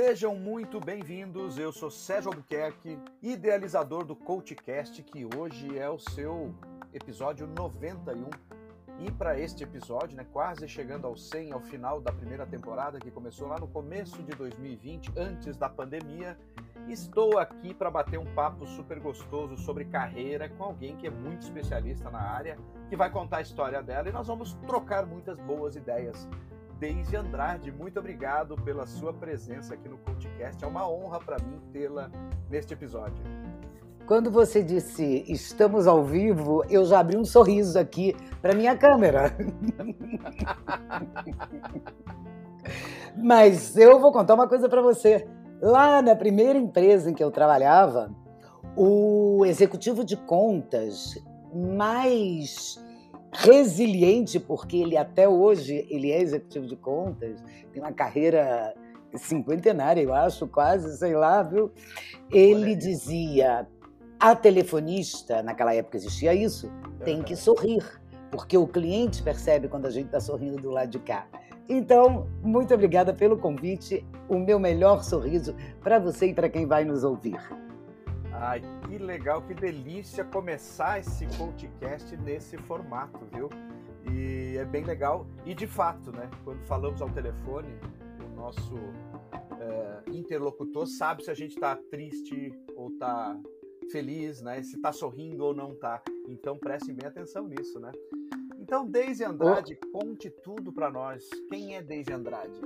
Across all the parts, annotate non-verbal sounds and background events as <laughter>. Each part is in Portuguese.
Sejam muito bem-vindos. Eu sou Sérgio Albuquerque, idealizador do CoachCast, que hoje é o seu episódio 91. E para este episódio, né, quase chegando ao 100, ao final da primeira temporada, que começou lá no começo de 2020, antes da pandemia, estou aqui para bater um papo super gostoso sobre carreira com alguém que é muito especialista na área, que vai contar a história dela e nós vamos trocar muitas boas ideias. Deise Andrade, muito obrigado pela sua presença aqui no podcast. É uma honra para mim tê-la neste episódio. Quando você disse estamos ao vivo, eu já abri um sorriso aqui para minha câmera. <laughs> Mas eu vou contar uma coisa para você. Lá na primeira empresa em que eu trabalhava, o executivo de contas mais resiliente, porque ele até hoje ele é executivo de contas, tem uma carreira cinquentenária, eu acho, quase, sei lá, viu? Ele dizia: a telefonista, naquela época existia isso, tem que sorrir, porque o cliente percebe quando a gente está sorrindo do lado de cá. Então, muito obrigada pelo convite. O meu melhor sorriso para você e para quem vai nos ouvir. Ai, que legal, que delícia começar esse podcast nesse formato, viu? E é bem legal. E de fato, né? Quando falamos ao telefone, o nosso é, interlocutor sabe se a gente está triste ou está feliz, né? Se está sorrindo ou não está. Então prestem bem atenção nisso, né? Então, Deise Andrade, oh. conte tudo para nós. Quem é Deise Andrade?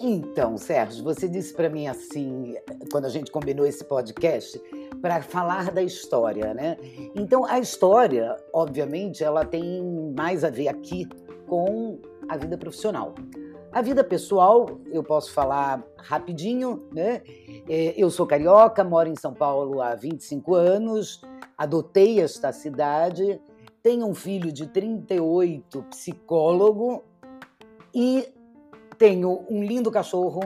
Então, Sérgio, você disse para mim assim, quando a gente combinou esse podcast, para falar da história, né? Então, a história, obviamente, ela tem mais a ver aqui com a vida profissional. A vida pessoal, eu posso falar rapidinho, né? É, eu sou carioca, moro em São Paulo há 25 anos, adotei esta cidade, tenho um filho de 38, psicólogo, e tenho um lindo cachorro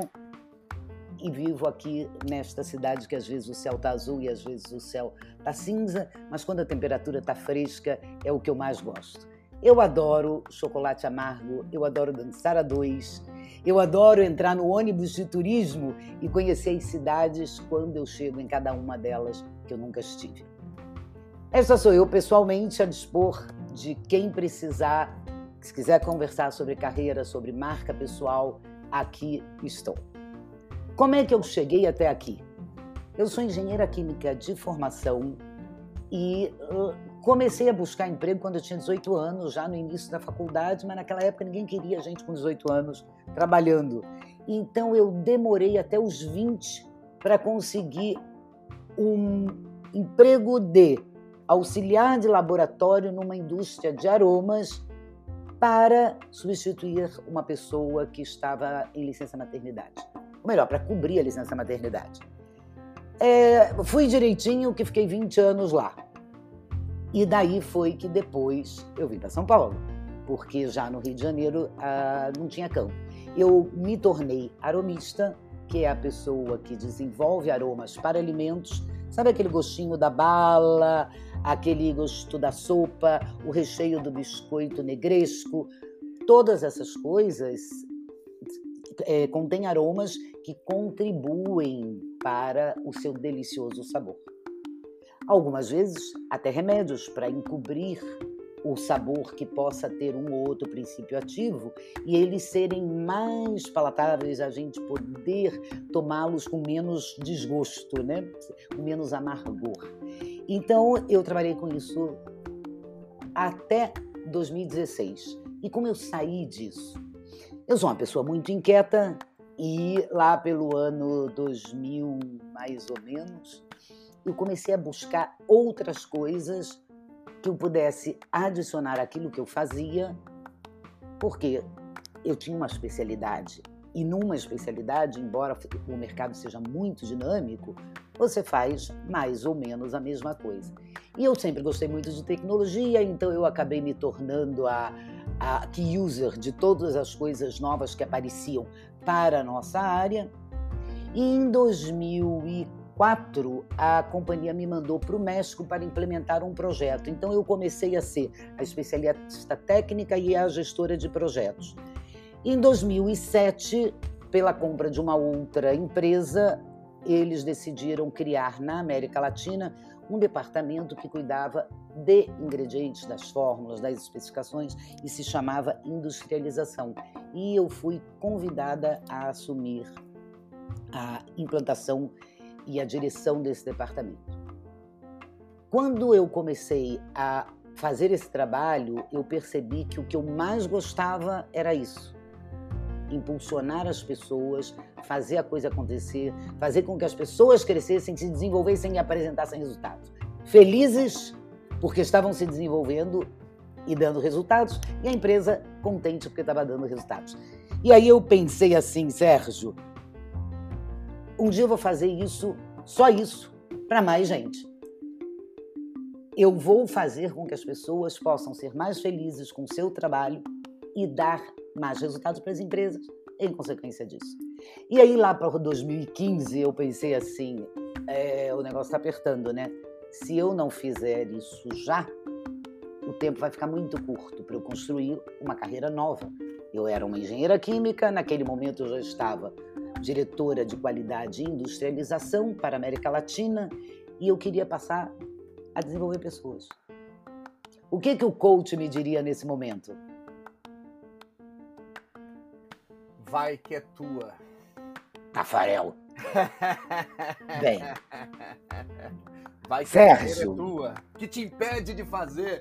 e vivo aqui nesta cidade que às vezes o céu está azul e às vezes o céu está cinza, mas quando a temperatura está fresca é o que eu mais gosto. Eu adoro chocolate amargo, eu adoro dançar a dois, eu adoro entrar no ônibus de turismo e conhecer as cidades quando eu chego em cada uma delas que eu nunca estive. Essa sou eu pessoalmente a dispor de quem precisar, se quiser conversar sobre carreira, sobre marca pessoal, aqui estou. Como é que eu cheguei até aqui? Eu sou engenheira química de formação e Comecei a buscar emprego quando eu tinha 18 anos, já no início da faculdade, mas naquela época ninguém queria gente com 18 anos trabalhando. Então eu demorei até os 20 para conseguir um emprego de auxiliar de laboratório numa indústria de aromas para substituir uma pessoa que estava em licença maternidade. Ou melhor, para cobrir a licença maternidade. É, fui direitinho que fiquei 20 anos lá. E daí foi que depois eu vim para São Paulo, porque já no Rio de Janeiro ah, não tinha campo. Eu me tornei aromista, que é a pessoa que desenvolve aromas para alimentos. Sabe aquele gostinho da bala, aquele gosto da sopa, o recheio do biscoito negresco? Todas essas coisas é, contêm aromas que contribuem para o seu delicioso sabor. Algumas vezes, até remédios para encobrir o sabor que possa ter um ou outro princípio ativo e eles serem mais palatáveis, a gente poder tomá-los com menos desgosto, né? com menos amargor. Então, eu trabalhei com isso até 2016. E como eu saí disso? Eu sou uma pessoa muito inquieta e lá pelo ano 2000, mais ou menos, eu comecei a buscar outras coisas que eu pudesse adicionar aquilo que eu fazia, porque eu tinha uma especialidade. E numa especialidade, embora o mercado seja muito dinâmico, você faz mais ou menos a mesma coisa. E eu sempre gostei muito de tecnologia, então eu acabei me tornando a, a key user de todas as coisas novas que apareciam para a nossa área. E em 2004, 2004, a companhia me mandou para o México para implementar um projeto. Então, eu comecei a ser a especialista técnica e a gestora de projetos. Em 2007, pela compra de uma outra empresa, eles decidiram criar na América Latina um departamento que cuidava de ingredientes, das fórmulas, das especificações e se chamava industrialização. E eu fui convidada a assumir a implantação e a direção desse departamento. Quando eu comecei a fazer esse trabalho, eu percebi que o que eu mais gostava era isso impulsionar as pessoas, fazer a coisa acontecer, fazer com que as pessoas crescessem, se desenvolvessem e apresentassem resultados. Felizes porque estavam se desenvolvendo e dando resultados, e a empresa contente porque estava dando resultados. E aí eu pensei assim, Sérgio, um dia eu vou fazer isso, só isso, para mais gente. Eu vou fazer com que as pessoas possam ser mais felizes com o seu trabalho e dar mais resultados para as empresas em consequência disso. E aí, lá para 2015, eu pensei assim: é, o negócio está apertando, né? Se eu não fizer isso já, o tempo vai ficar muito curto para eu construir uma carreira nova. Eu era uma engenheira química, naquele momento eu já estava diretora de qualidade e industrialização para a América Latina e eu queria passar a desenvolver pessoas. O que, que o coach me diria nesse momento? Vai que é tua. Tafarel. <laughs> Bem. Vai que Sérgio. é tua. Que te impede de fazer?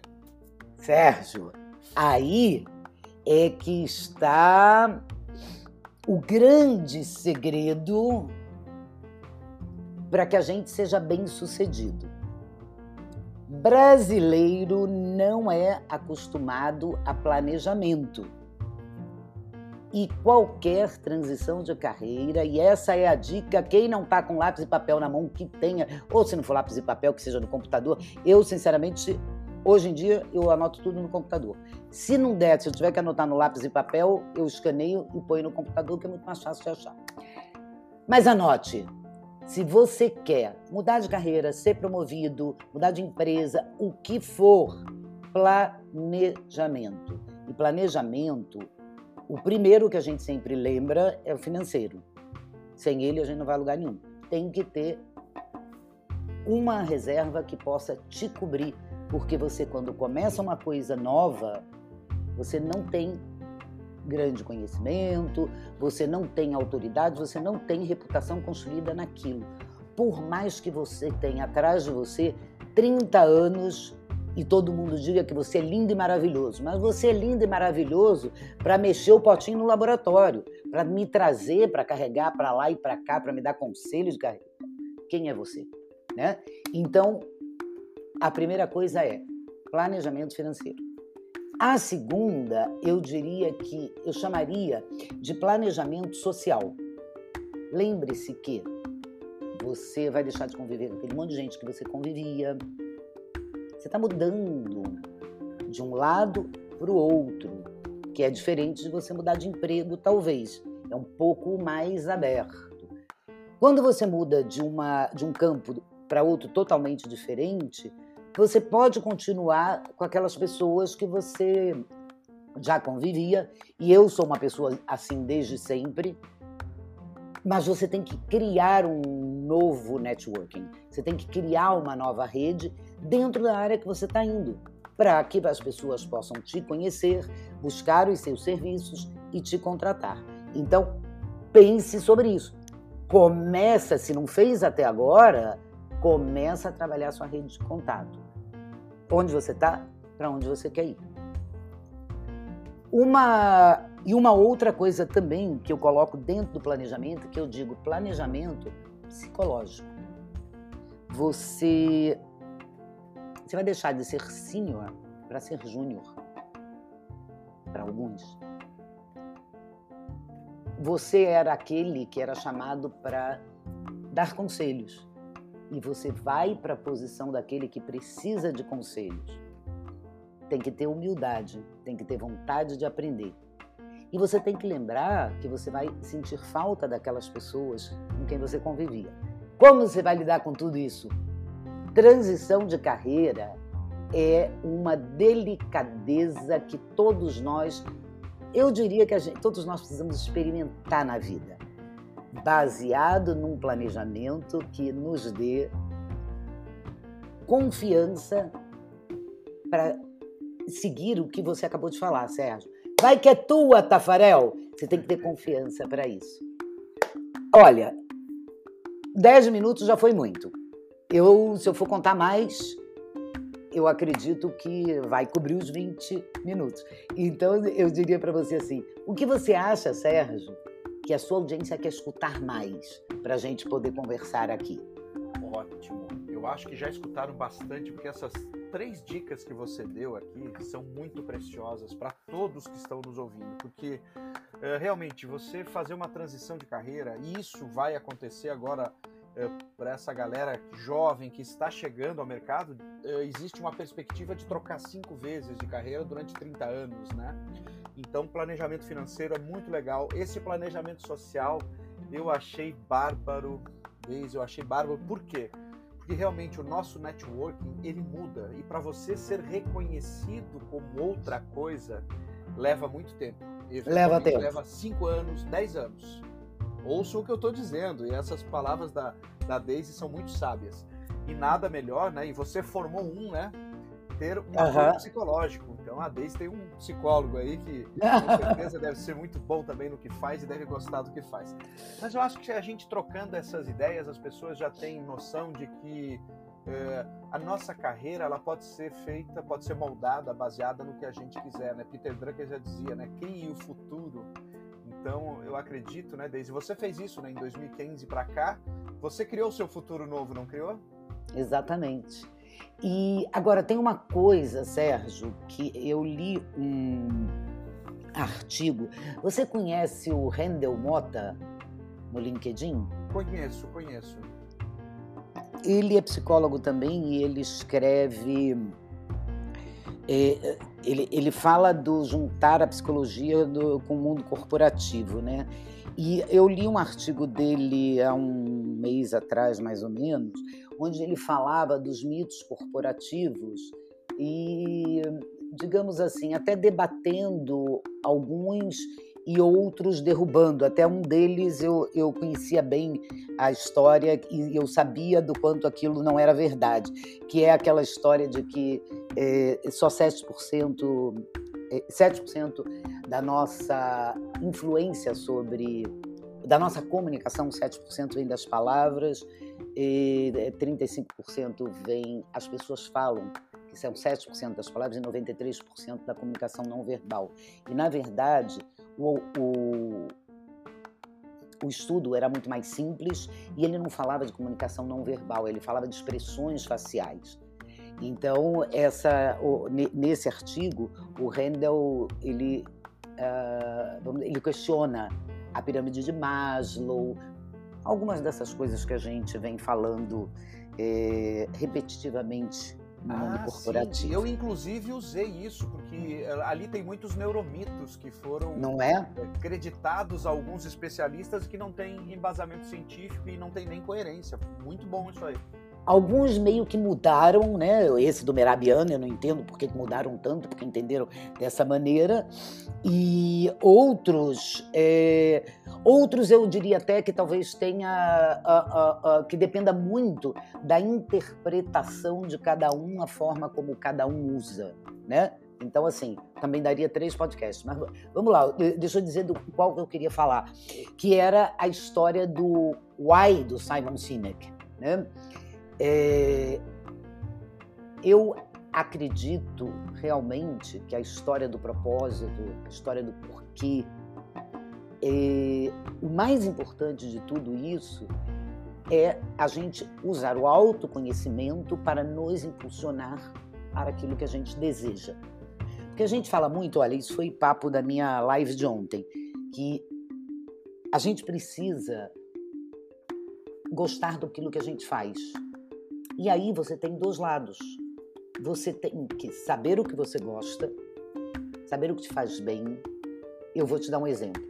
Sérgio, aí é que está o grande segredo para que a gente seja bem sucedido. Brasileiro não é acostumado a planejamento e qualquer transição de carreira, e essa é a dica, quem não está com lápis e papel na mão, que tenha, ou se não for lápis e papel, que seja no computador, eu, sinceramente, hoje em dia, eu anoto tudo no computador. Se não der, se eu tiver que anotar no lápis e papel, eu escaneio e ponho no computador, que é muito mais fácil de achar. Mas anote, se você quer mudar de carreira, ser promovido, mudar de empresa, o que for, planejamento. E planejamento o primeiro que a gente sempre lembra é o financeiro. Sem ele, a gente não vai a lugar nenhum. Tem que ter uma reserva que possa te cobrir, porque você, quando começa uma coisa nova, você não tem grande conhecimento, você não tem autoridade, você não tem reputação construída naquilo. Por mais que você tenha atrás de você 30 anos e todo mundo diga que você é lindo e maravilhoso, mas você é lindo e maravilhoso para mexer o potinho no laboratório, para me trazer, para carregar para lá e para cá, para me dar conselhos de. Quem é você? Né? Então, a primeira coisa é planejamento financeiro. A segunda, eu diria que eu chamaria de planejamento social. Lembre-se que você vai deixar de conviver com aquele monte de gente que você convivia, você está mudando de um lado para o outro, que é diferente de você mudar de emprego, talvez. É um pouco mais aberto. Quando você muda de, uma, de um campo para outro totalmente diferente, você pode continuar com aquelas pessoas que você já convivia, e eu sou uma pessoa assim desde sempre, mas você tem que criar um novo networking, você tem que criar uma nova rede dentro da área que você está indo, para que as pessoas possam te conhecer, buscar os seus serviços e te contratar. Então, pense sobre isso. Começa, se não fez até agora, começa a trabalhar sua rede de contato. Onde você está, para onde você quer ir. Uma e uma outra coisa também que eu coloco dentro do planejamento, que eu digo planejamento psicológico. Você você vai deixar de ser sênior para ser júnior. Para alguns. Você era aquele que era chamado para dar conselhos. E você vai para a posição daquele que precisa de conselhos. Tem que ter humildade, tem que ter vontade de aprender. E você tem que lembrar que você vai sentir falta daquelas pessoas com quem você convivia. Como você vai lidar com tudo isso? Transição de carreira é uma delicadeza que todos nós Eu diria que gente, todos nós precisamos experimentar na vida, baseado num planejamento que nos dê confiança para seguir o que você acabou de falar, Sérgio. Vai que é tua, Tafarel. Você tem que ter confiança para isso. Olha, 10 minutos já foi muito. Eu, se eu for contar mais, eu acredito que vai cobrir os 20 minutos. Então, eu diria para você assim: o que você acha, Sérgio, que a sua audiência quer escutar mais para a gente poder conversar aqui? Ótimo. Eu acho que já escutaram bastante, porque essas três dicas que você deu aqui são muito preciosas para todos que estão nos ouvindo, porque é, realmente você fazer uma transição de carreira, e isso vai acontecer agora é, para essa galera jovem que está chegando ao mercado, é, existe uma perspectiva de trocar cinco vezes de carreira durante 30 anos, né? Então, planejamento financeiro é muito legal. Esse planejamento social eu achei bárbaro, eu achei bárbaro. Por quê? Porque realmente o nosso networking ele muda e para você ser reconhecido como outra coisa leva muito tempo. Leva tempo. Leva 5 anos, 10 anos. Ouça o que eu estou dizendo e essas palavras da, da Daisy são muito sábias. E nada melhor, né? E você formou um, né? Ter um apoio psicológico. Então a Deise tem um psicólogo aí que com <laughs> certeza deve ser muito bom também no que faz e deve gostar do que faz. Mas eu acho que a gente trocando essas ideias, as pessoas já têm noção de que é, a nossa carreira ela pode ser feita, pode ser moldada, baseada no que a gente quiser, né? Peter Drucker já dizia, né? Crie o futuro. Então eu acredito, né, Deise? Você fez isso, né? Em 2015 para cá, você criou o seu futuro novo, não criou? Exatamente. E agora tem uma coisa, Sérgio, que eu li um artigo. Você conhece o Rendel Mota no LinkedIn? Conheço, conheço. Ele é psicólogo também e ele escreve. É, ele, ele fala do juntar a psicologia do, com o mundo corporativo, né? E eu li um artigo dele há um mês atrás, mais ou menos, onde ele falava dos mitos corporativos e, digamos assim, até debatendo alguns e outros derrubando. Até um deles eu, eu conhecia bem a história e eu sabia do quanto aquilo não era verdade, que é aquela história de que é, só 7%, é, 7% da nossa influência sobre da nossa comunicação, 7% vem das palavras, e 35% vem, as pessoas falam, que são 7% das palavras e 93% da comunicação não verbal. E, na verdade, o, o, o estudo era muito mais simples e ele não falava de comunicação não verbal, ele falava de expressões faciais. Então, essa, o, nesse artigo, o Rendel ele, uh, ele questiona a pirâmide de Maslow, algumas dessas coisas que a gente vem falando é, repetitivamente no mundo ah, corporativo. Sim. Eu, inclusive, usei isso, porque eh, ali tem muitos neuromitos que foram não é? acreditados a alguns especialistas que não têm embasamento científico e não tem nem coerência. Muito bom isso aí. Alguns meio que mudaram, né? Esse do Merabiano, eu não entendo por que mudaram tanto, porque entenderam dessa maneira. E outros, é, outros eu diria até que talvez tenha, a, a, a, que dependa muito da interpretação de cada um, a forma como cada um usa, né? Então, assim, também daria três podcasts. Mas vamos lá, deixa eu dizer do qual eu queria falar, que era a história do Why do Simon Sinek, né? É, eu acredito realmente que a história do propósito, a história do porquê, é, o mais importante de tudo isso é a gente usar o autoconhecimento para nos impulsionar para aquilo que a gente deseja. Porque a gente fala muito, olha, isso foi papo da minha live de ontem, que a gente precisa gostar daquilo que a gente faz. E aí você tem dois lados. Você tem que saber o que você gosta, saber o que te faz bem. Eu vou te dar um exemplo.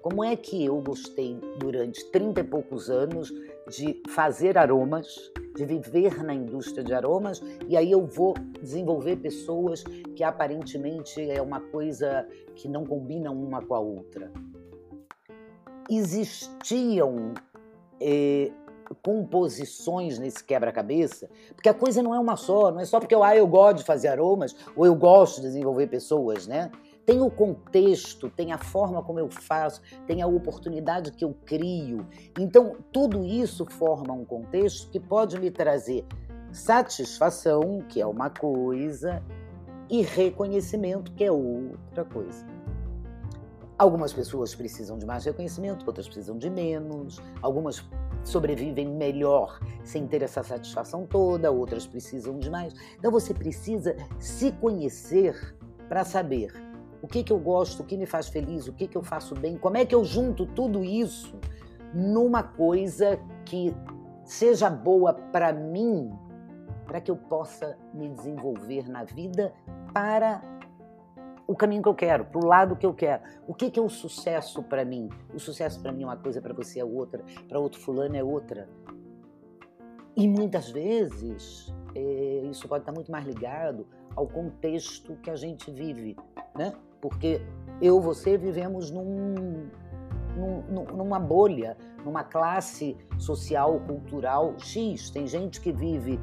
Como é que eu gostei durante 30 e poucos anos de fazer aromas de viver na indústria de aromas e aí eu vou desenvolver pessoas que aparentemente é uma coisa que não combina uma com a outra. Existiam eh, composições nesse quebra-cabeça, porque a coisa não é uma só, não é só porque eu, ah, eu gosto de fazer aromas ou eu gosto de desenvolver pessoas, né? Tem o contexto, tem a forma como eu faço, tem a oportunidade que eu crio. Então, tudo isso forma um contexto que pode me trazer satisfação, que é uma coisa, e reconhecimento, que é outra coisa. Algumas pessoas precisam de mais reconhecimento, outras precisam de menos. Algumas sobrevivem melhor sem ter essa satisfação toda, outras precisam de mais. Então você precisa se conhecer para saber o que, que eu gosto, o que me faz feliz, o que, que eu faço bem, como é que eu junto tudo isso numa coisa que seja boa para mim, para que eu possa me desenvolver na vida para o caminho que eu quero, para o lado que eu quero. O que, que é o sucesso para mim? O sucesso para mim é uma coisa, para você é outra, para outro fulano é outra. E muitas vezes é, isso pode estar muito mais ligado ao contexto que a gente vive, né? Porque eu, você vivemos num, num, numa bolha, numa classe social, cultural X. Tem gente que vive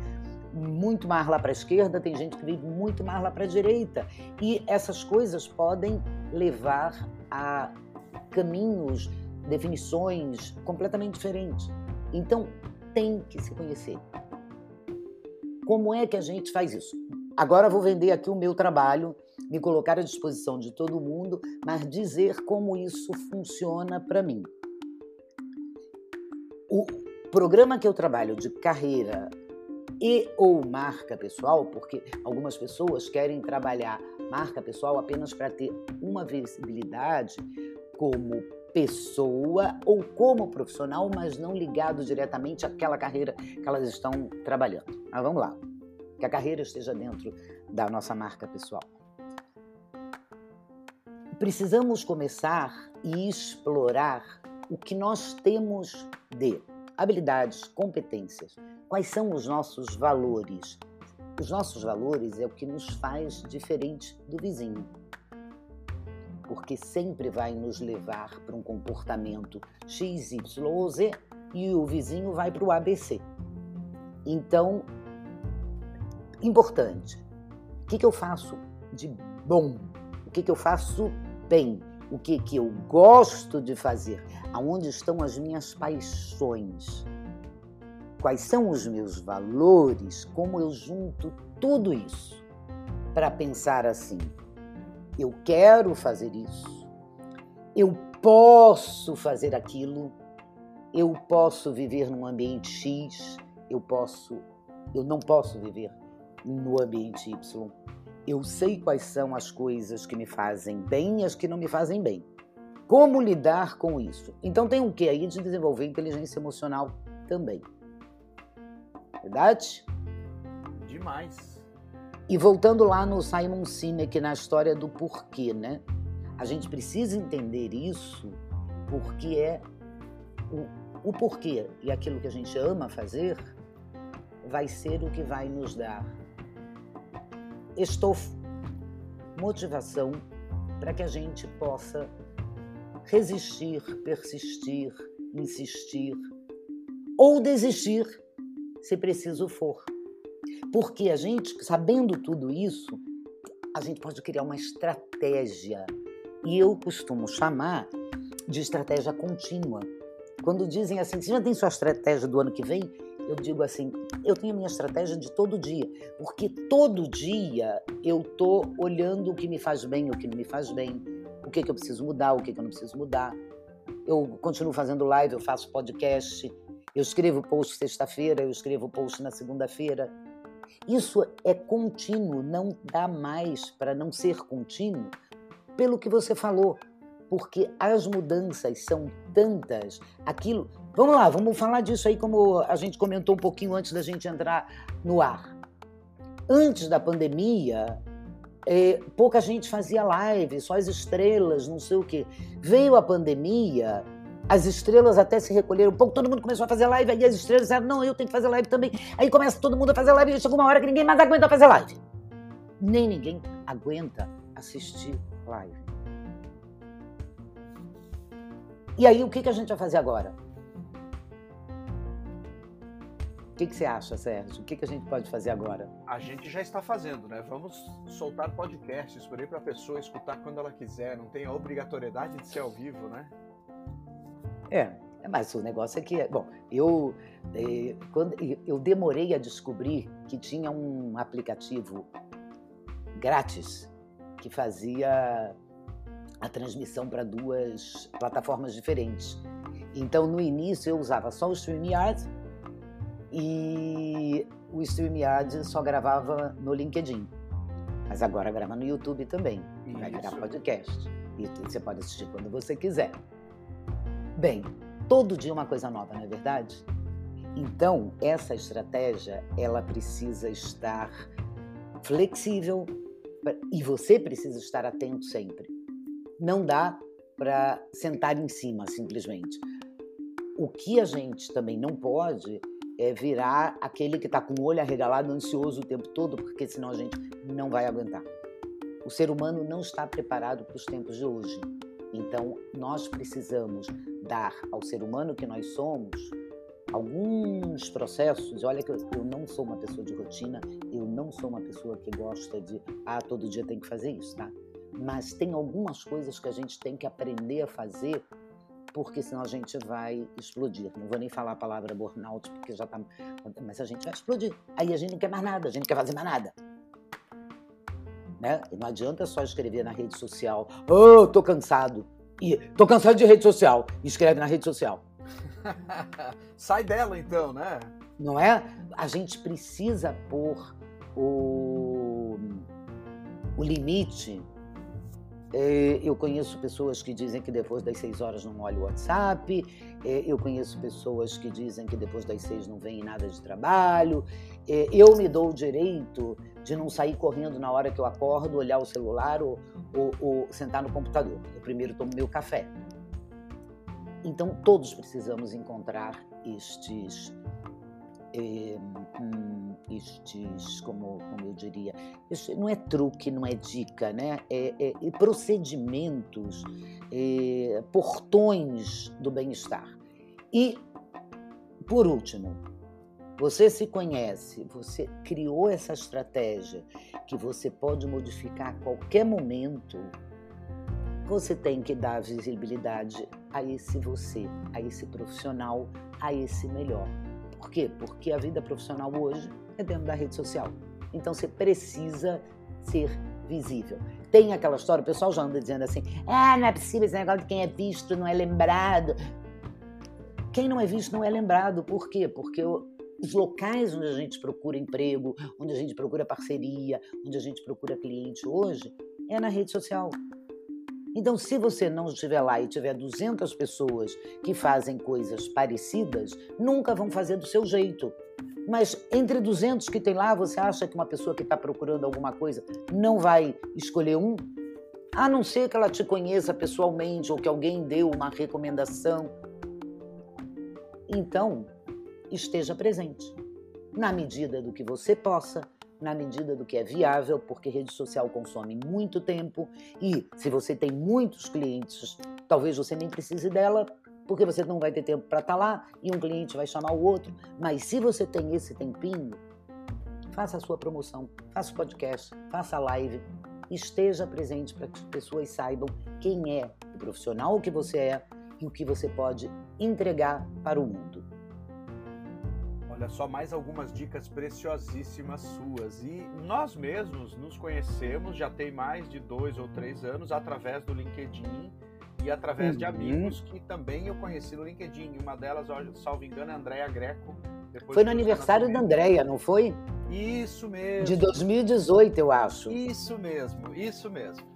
muito mais lá para a esquerda, tem gente que vive muito mais lá para a direita. E essas coisas podem levar a caminhos, definições completamente diferentes. Então, tem que se conhecer. Como é que a gente faz isso? Agora vou vender aqui o meu trabalho, me colocar à disposição de todo mundo, mas dizer como isso funciona para mim. O programa que eu trabalho de carreira e ou marca pessoal, porque algumas pessoas querem trabalhar marca pessoal apenas para ter uma visibilidade como pessoa ou como profissional, mas não ligado diretamente àquela carreira que elas estão trabalhando. Mas vamos lá. Que a carreira esteja dentro da nossa marca pessoal. Precisamos começar e explorar o que nós temos de habilidades, competências, Quais são os nossos valores? Os nossos valores é o que nos faz diferente do vizinho. Porque sempre vai nos levar para um comportamento X, Y ou Z e o vizinho vai para o ABC. Então, importante, o que, que eu faço de bom? O que, que eu faço bem? O que, que eu gosto de fazer? Aonde estão as minhas paixões? quais são os meus valores, como eu junto tudo isso para pensar assim: eu quero fazer isso, eu posso fazer aquilo, eu posso viver num ambiente X, eu posso, eu não posso viver no ambiente Y. Eu sei quais são as coisas que me fazem bem e as que não me fazem bem. Como lidar com isso? Então tem o que aí de desenvolver inteligência emocional também. Verdade? Demais. E voltando lá no Simon Sinek, na história do porquê, né? A gente precisa entender isso porque é o, o porquê e aquilo que a gente ama fazer vai ser o que vai nos dar estofo, motivação para que a gente possa resistir, persistir, insistir ou desistir se preciso for. Porque a gente, sabendo tudo isso, a gente pode criar uma estratégia. E eu costumo chamar de estratégia contínua. Quando dizem assim, você já tem sua estratégia do ano que vem? Eu digo assim, eu tenho a minha estratégia de todo dia, porque todo dia eu tô olhando o que me faz bem, o que não me faz bem, o que, que eu preciso mudar, o que, que eu não preciso mudar. Eu continuo fazendo live, eu faço podcast, eu escrevo post sexta-feira, eu escrevo post na segunda-feira. Isso é contínuo, não dá mais para não ser contínuo, pelo que você falou, porque as mudanças são tantas. Aquilo. Vamos lá, vamos falar disso aí, como a gente comentou um pouquinho antes da gente entrar no ar. Antes da pandemia, é, pouca gente fazia live, só as estrelas, não sei o quê. Veio a pandemia As estrelas até se recolheram um pouco, todo mundo começou a fazer live, aí as estrelas disseram, não, eu tenho que fazer live também. Aí começa todo mundo a fazer live, e chegou uma hora que ninguém mais aguenta fazer live. Nem ninguém aguenta assistir live. E aí, o que, que a gente vai fazer agora? Que, que você acha, Sérgio? O que, que a gente pode fazer agora? A gente já está fazendo, né? Vamos soltar podcasts por aí para a pessoa escutar quando ela quiser. Não tem a obrigatoriedade de ser ao vivo, né? É, mas o negócio é que, bom, eu, é, quando, eu demorei a descobrir que tinha um aplicativo grátis que fazia a transmissão para duas plataformas diferentes. Então, no início, eu usava só o StreamYard e o StreamYard só gravava no LinkedIn. Mas agora grava no YouTube também. Isso. Vai virar podcast. E você pode assistir quando você quiser. Bem, todo dia uma coisa nova, não é verdade? Então, essa estratégia, ela precisa estar flexível e você precisa estar atento sempre. Não dá para sentar em cima, simplesmente. O que a gente também não pode é virar aquele que está com o olho arregalado, ansioso o tempo todo, porque senão a gente não vai aguentar. O ser humano não está preparado para os tempos de hoje. Então, nós precisamos dar ao ser humano que nós somos alguns processos. Olha que eu, eu, não sou uma pessoa de rotina, eu não sou uma pessoa que gosta de, ah, todo dia tem que fazer isso, tá? Mas tem algumas coisas que a gente tem que aprender a fazer porque senão a gente vai explodir. Não vou nem falar a palavra burnout, porque já tá. Mas a gente vai explodir. Aí a gente não quer mais nada, a gente não quer fazer mais nada. Né? Não adianta só escrever na rede social, oh, tô cansado. E tô cansado de rede social. Escreve na rede social. <laughs> Sai dela então, né? Não é? A gente precisa pôr o, o limite eu conheço pessoas que dizem que depois das seis horas não olha o WhatsApp. É, eu conheço pessoas que dizem que depois das seis não vem nada de trabalho. É, eu me dou o direito de não sair correndo na hora que eu acordo, olhar o celular ou, ou, ou sentar no computador. Eu primeiro tomo meu café. Então, todos precisamos encontrar estes é, hum, estes, como, como eu diria, não é truque, não é dica, né? É, é, é procedimentos, é, portões do bem-estar. E, por último, você se conhece, você criou essa estratégia que você pode modificar a qualquer momento. Você tem que dar visibilidade a esse você, a esse profissional, a esse melhor. Por quê? Porque a vida profissional hoje é dentro da rede social. Então você precisa ser visível. Tem aquela história, o pessoal já anda dizendo assim: ah, não é possível esse negócio de quem é visto não é lembrado. Quem não é visto não é lembrado. Por quê? Porque os locais onde a gente procura emprego, onde a gente procura parceria, onde a gente procura cliente hoje, é na rede social. Então, se você não estiver lá e tiver 200 pessoas que fazem coisas parecidas, nunca vão fazer do seu jeito. Mas entre 200 que tem lá, você acha que uma pessoa que está procurando alguma coisa não vai escolher um? A não ser que ela te conheça pessoalmente ou que alguém deu uma recomendação. Então, esteja presente, na medida do que você possa, na medida do que é viável, porque rede social consome muito tempo e se você tem muitos clientes, talvez você nem precise dela, porque você não vai ter tempo para estar tá lá e um cliente vai chamar o outro. Mas se você tem esse tempinho, faça a sua promoção, faça o podcast, faça a live, esteja presente para que as pessoas saibam quem é o profissional que você é e o que você pode entregar para o mundo. Olha só, mais algumas dicas preciosíssimas suas. E nós mesmos nos conhecemos já tem mais de dois ou três anos através do LinkedIn e através uhum. de amigos que também eu conheci no LinkedIn. Uma delas, salvo engano, é a Andréia Greco. Foi no aniversário da Andréia, não foi? Isso mesmo. De 2018, eu acho. Isso mesmo, isso mesmo.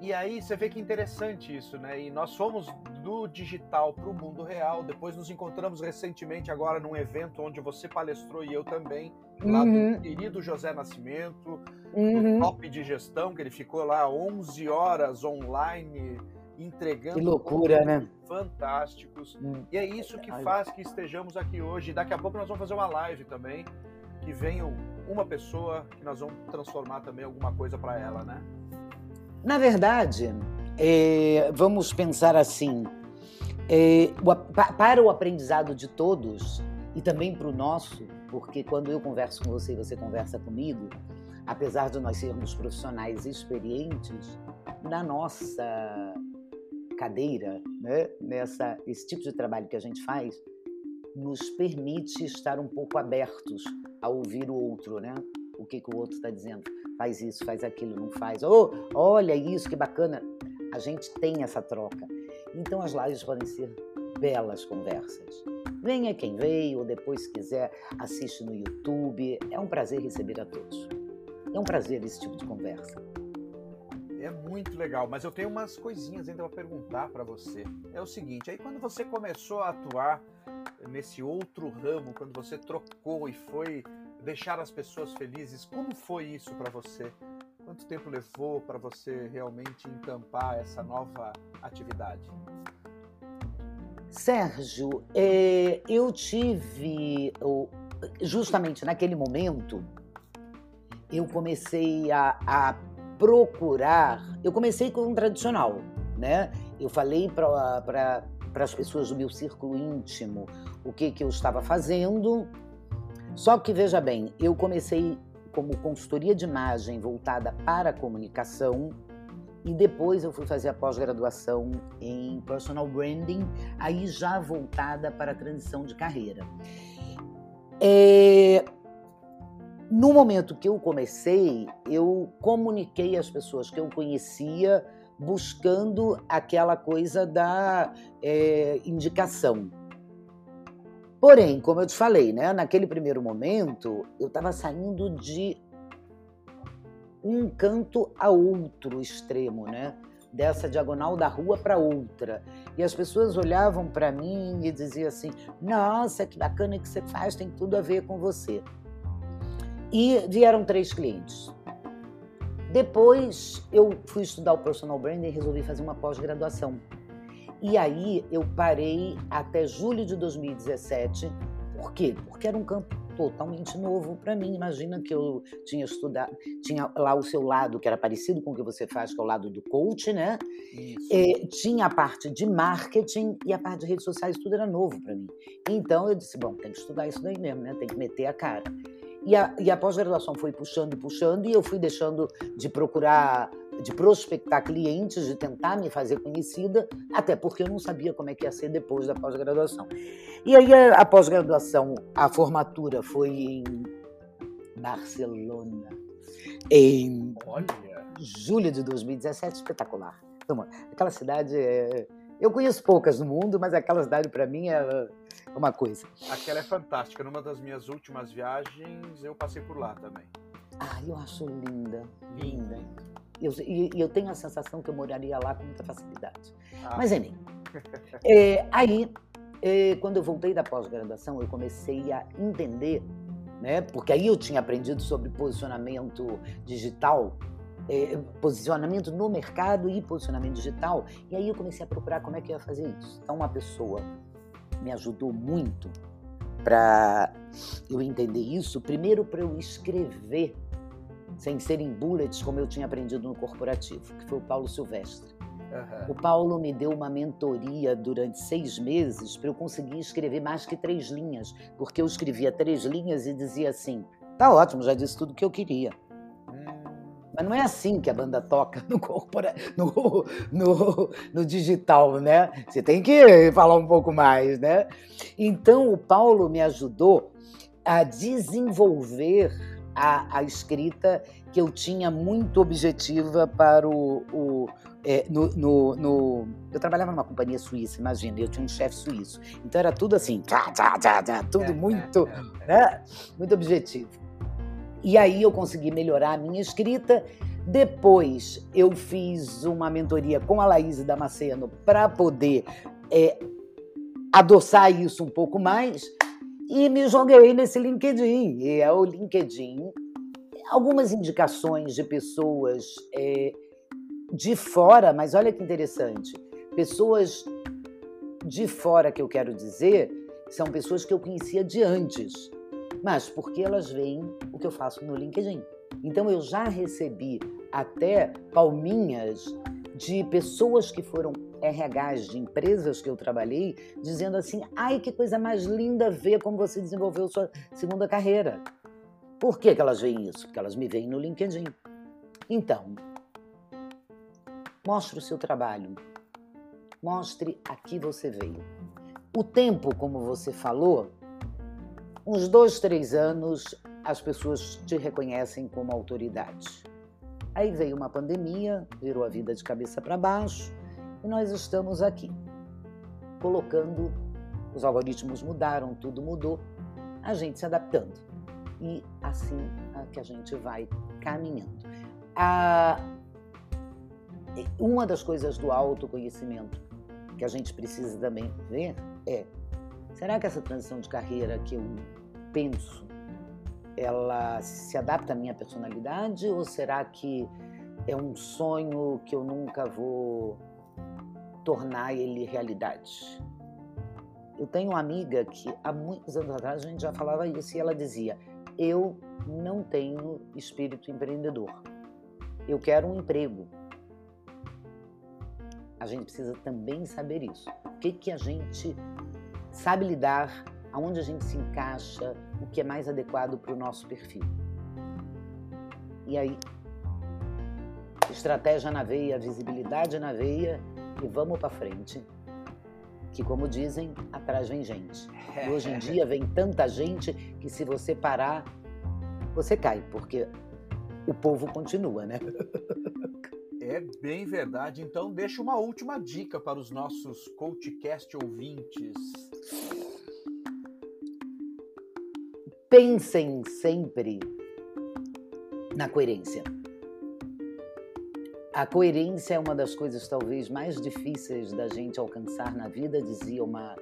E aí você vê que interessante isso, né? E nós fomos do digital para o mundo real. Depois nos encontramos recentemente agora num evento onde você palestrou e eu também, lá uhum. do querido José Nascimento, uhum. Top de Gestão, que ele ficou lá 11 horas online entregando que loucura, né? fantásticos. Hum. E é isso que faz que estejamos aqui hoje. Daqui a pouco nós vamos fazer uma live também, que venham uma pessoa que nós vamos transformar também alguma coisa para ela, né? Na verdade, é, vamos pensar assim: é, o, para o aprendizado de todos e também para o nosso, porque quando eu converso com você e você conversa comigo, apesar de nós sermos profissionais experientes, na nossa cadeira, né, nessa esse tipo de trabalho que a gente faz, nos permite estar um pouco abertos a ouvir o outro, né? O que, que o outro está dizendo. Faz isso, faz aquilo, não faz. Oh, olha isso, que bacana. A gente tem essa troca. Então as lives podem ser belas conversas. Venha quem veio, ou depois se quiser, assiste no YouTube. É um prazer receber a todos. É um prazer esse tipo de conversa. É muito legal, mas eu tenho umas coisinhas ainda para perguntar para você. É o seguinte, aí quando você começou a atuar nesse outro ramo, quando você trocou e foi deixar as pessoas felizes, como foi isso para você? Quanto tempo levou para você realmente encampar essa nova atividade? Sérgio, é, eu tive, justamente naquele momento, eu comecei a, a procurar. Eu comecei com um tradicional, né? Eu falei para as pessoas do meu círculo íntimo o que, que eu estava fazendo. Só que, veja bem, eu comecei como consultoria de imagem voltada para a comunicação e depois eu fui fazer a pós-graduação em personal branding, aí já voltada para a transição de carreira. É... No momento que eu comecei, eu comuniquei às pessoas que eu conhecia buscando aquela coisa da é, indicação. Porém, como eu te falei, né, naquele primeiro momento, eu estava saindo de um canto a outro extremo, né? Dessa diagonal da rua para outra. E as pessoas olhavam para mim e diziam assim: Nossa, que bacana que você faz, tem tudo a ver com você. E vieram três clientes. Depois eu fui estudar o personal branding e resolvi fazer uma pós-graduação e aí eu parei até julho de 2017. Por quê? Porque era um campo totalmente novo para mim. Imagina que eu tinha estudado, tinha lá o seu lado que era parecido com o que você faz, que é o lado do coach, né? É, tinha a parte de marketing e a parte de redes sociais, tudo era novo para mim. Então eu disse, bom, tem que estudar isso daí mesmo, né? Tem que meter a cara. E a, e a pós-graduação foi puxando e puxando, e eu fui deixando de procurar, de prospectar clientes, de tentar me fazer conhecida, até porque eu não sabia como é que ia ser depois da pós-graduação. E aí a, a pós-graduação, a formatura foi em Barcelona, em Olha. julho de 2017, espetacular. Então, aquela cidade é eu conheço poucas no mundo, mas aquela cidade para mim é uma coisa. Aquela é fantástica. Numa das minhas últimas viagens, eu passei por lá também. Ah, eu acho linda, linda. Eu, e eu tenho a sensação que eu moraria lá com muita facilidade. Ah. Mas, enfim. <laughs> é, aí, é, quando eu voltei da pós-graduação, eu comecei a entender, né? Porque aí eu tinha aprendido sobre posicionamento digital é, posicionamento no mercado e posicionamento digital. E aí eu comecei a procurar como é que eu ia fazer isso. Então, uma pessoa me ajudou muito para eu entender isso. Primeiro, para eu escrever, sem ser em bullets, como eu tinha aprendido no corporativo, que foi o Paulo Silvestre. Uhum. O Paulo me deu uma mentoria durante seis meses para eu conseguir escrever mais que três linhas, porque eu escrevia três linhas e dizia assim: tá ótimo, já disse tudo o que eu queria. Mas não é assim que a banda toca no, corpora, no, no, no, digital, né? Você tem que falar um pouco mais, né? Então, o Paulo me ajudou a desenvolver a, a escrita que eu tinha muito objetiva para o. o é, no, no, no, eu trabalhava numa companhia suíça, imagina, eu tinha um chefe suíço. Então era tudo assim, tchá, tchá, tchá, tudo muito, né, muito objetivo. E aí eu consegui melhorar a minha escrita. Depois eu fiz uma mentoria com a Laís Damasceno para poder é, adoçar isso um pouco mais e me joguei nesse LinkedIn. E é o LinkedIn. Algumas indicações de pessoas é, de fora, mas olha que interessante, pessoas de fora que eu quero dizer são pessoas que eu conhecia de antes, mas porque elas veem o que eu faço no LinkedIn. Então eu já recebi até palminhas de pessoas que foram RHs de empresas que eu trabalhei, dizendo assim: ai, que coisa mais linda ver como você desenvolveu sua segunda carreira. Por que, que elas veem isso? Porque elas me veem no LinkedIn. Então, mostre o seu trabalho. Mostre a que você veio. O tempo, como você falou, uns dois, três anos, as pessoas te reconhecem como autoridade. Aí veio uma pandemia, virou a vida de cabeça para baixo e nós estamos aqui, colocando, os algoritmos mudaram, tudo mudou, a gente se adaptando. E assim é que a gente vai caminhando. A, uma das coisas do autoconhecimento que a gente precisa também ver é: será que essa transição de carreira que eu penso ela se adapta à minha personalidade ou será que é um sonho que eu nunca vou tornar ele realidade? Eu tenho uma amiga que há muitos anos atrás a gente já falava isso e ela dizia: Eu não tenho espírito empreendedor. Eu quero um emprego. A gente precisa também saber isso. O que, que a gente sabe lidar aonde a gente se encaixa, o que é mais adequado para o nosso perfil. E aí, estratégia na veia, visibilidade na veia e vamos para frente. Que, como dizem, atrás vem gente. E hoje em dia vem tanta gente que se você parar, você cai, porque o povo continua, né? <laughs> É bem verdade. Então, deixa uma última dica para os nossos CoachCast ouvintes. Pensem sempre na coerência. A coerência é uma das coisas talvez mais difíceis da gente alcançar na vida, dizia uma,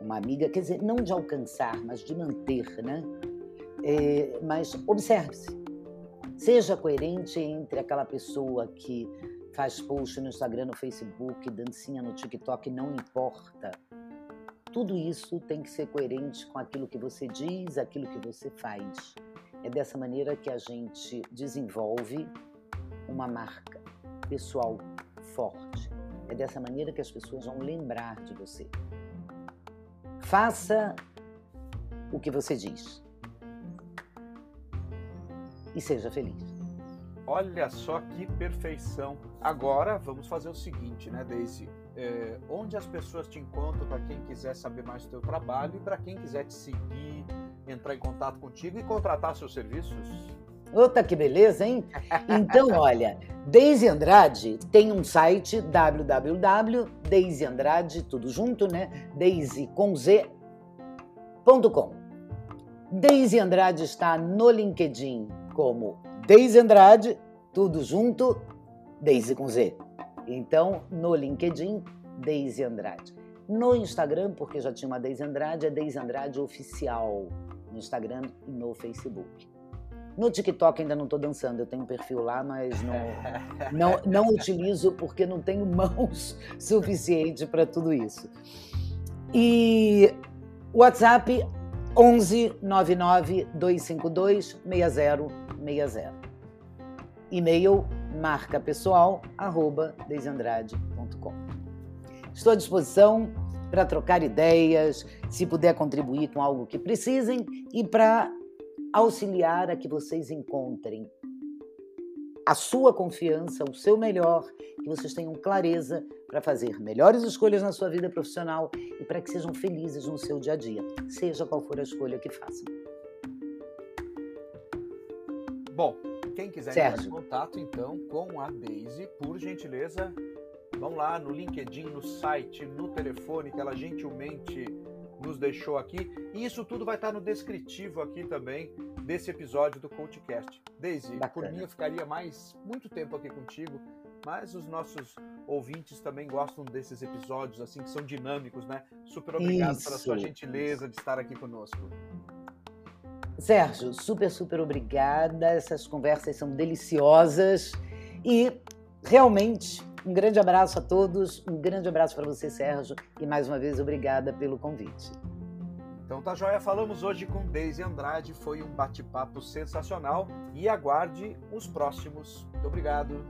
uma amiga, quer dizer, não de alcançar, mas de manter, né? É, mas observe-se. Seja coerente entre aquela pessoa que faz post no Instagram, no Facebook, dancinha no TikTok, não importa tudo isso tem que ser coerente com aquilo que você diz, aquilo que você faz. É dessa maneira que a gente desenvolve uma marca pessoal forte. É dessa maneira que as pessoas vão lembrar de você. Faça o que você diz. E seja feliz. Olha só que perfeição. Agora vamos fazer o seguinte, né, Daisy? É, onde as pessoas te encontram para quem quiser saber mais do teu trabalho e para quem quiser te seguir, entrar em contato contigo e contratar seus serviços. Outra que beleza, hein? Então, <laughs> olha, Deise Andrade tem um site www.deiseandrade, tudo junto, né? Deise com Z.com. Deise Andrade está no LinkedIn como Deise Andrade, tudo junto, Deise com Z. Então, no LinkedIn, Deise Andrade. No Instagram, porque já tinha uma Deise Andrade, é Deise Andrade Oficial. No Instagram e no Facebook. No TikTok ainda não estou dançando, eu tenho um perfil lá, mas não, <laughs> não, não utilizo porque não tenho mãos <laughs> suficiente para tudo isso. E WhatsApp 11 99 252 6060. E-mail marca pessoal arroba Estou à disposição para trocar ideias, se puder contribuir com algo que precisem e para auxiliar a que vocês encontrem a sua confiança, o seu melhor, que vocês tenham clareza para fazer melhores escolhas na sua vida profissional e para que sejam felizes no seu dia a dia, seja qual for a escolha que façam. Bom, quem quiser Sérgio. entrar em contato, então, com a Daisy, por gentileza, vão lá no LinkedIn, no site, no telefone que ela gentilmente nos deixou aqui. E isso tudo vai estar no descritivo aqui também desse episódio do CoachCast. Daisy, Bacana. por mim eu ficaria mais muito tempo aqui contigo, mas os nossos ouvintes também gostam desses episódios assim que são dinâmicos, né? Super obrigado isso. pela sua gentileza de estar aqui conosco. Sérgio, super, super obrigada. Essas conversas são deliciosas. E realmente, um grande abraço a todos, um grande abraço para você, Sérgio, e mais uma vez obrigada pelo convite. Então tá joia, falamos hoje com Deise Andrade, foi um bate-papo sensacional e aguarde os próximos. Muito obrigado.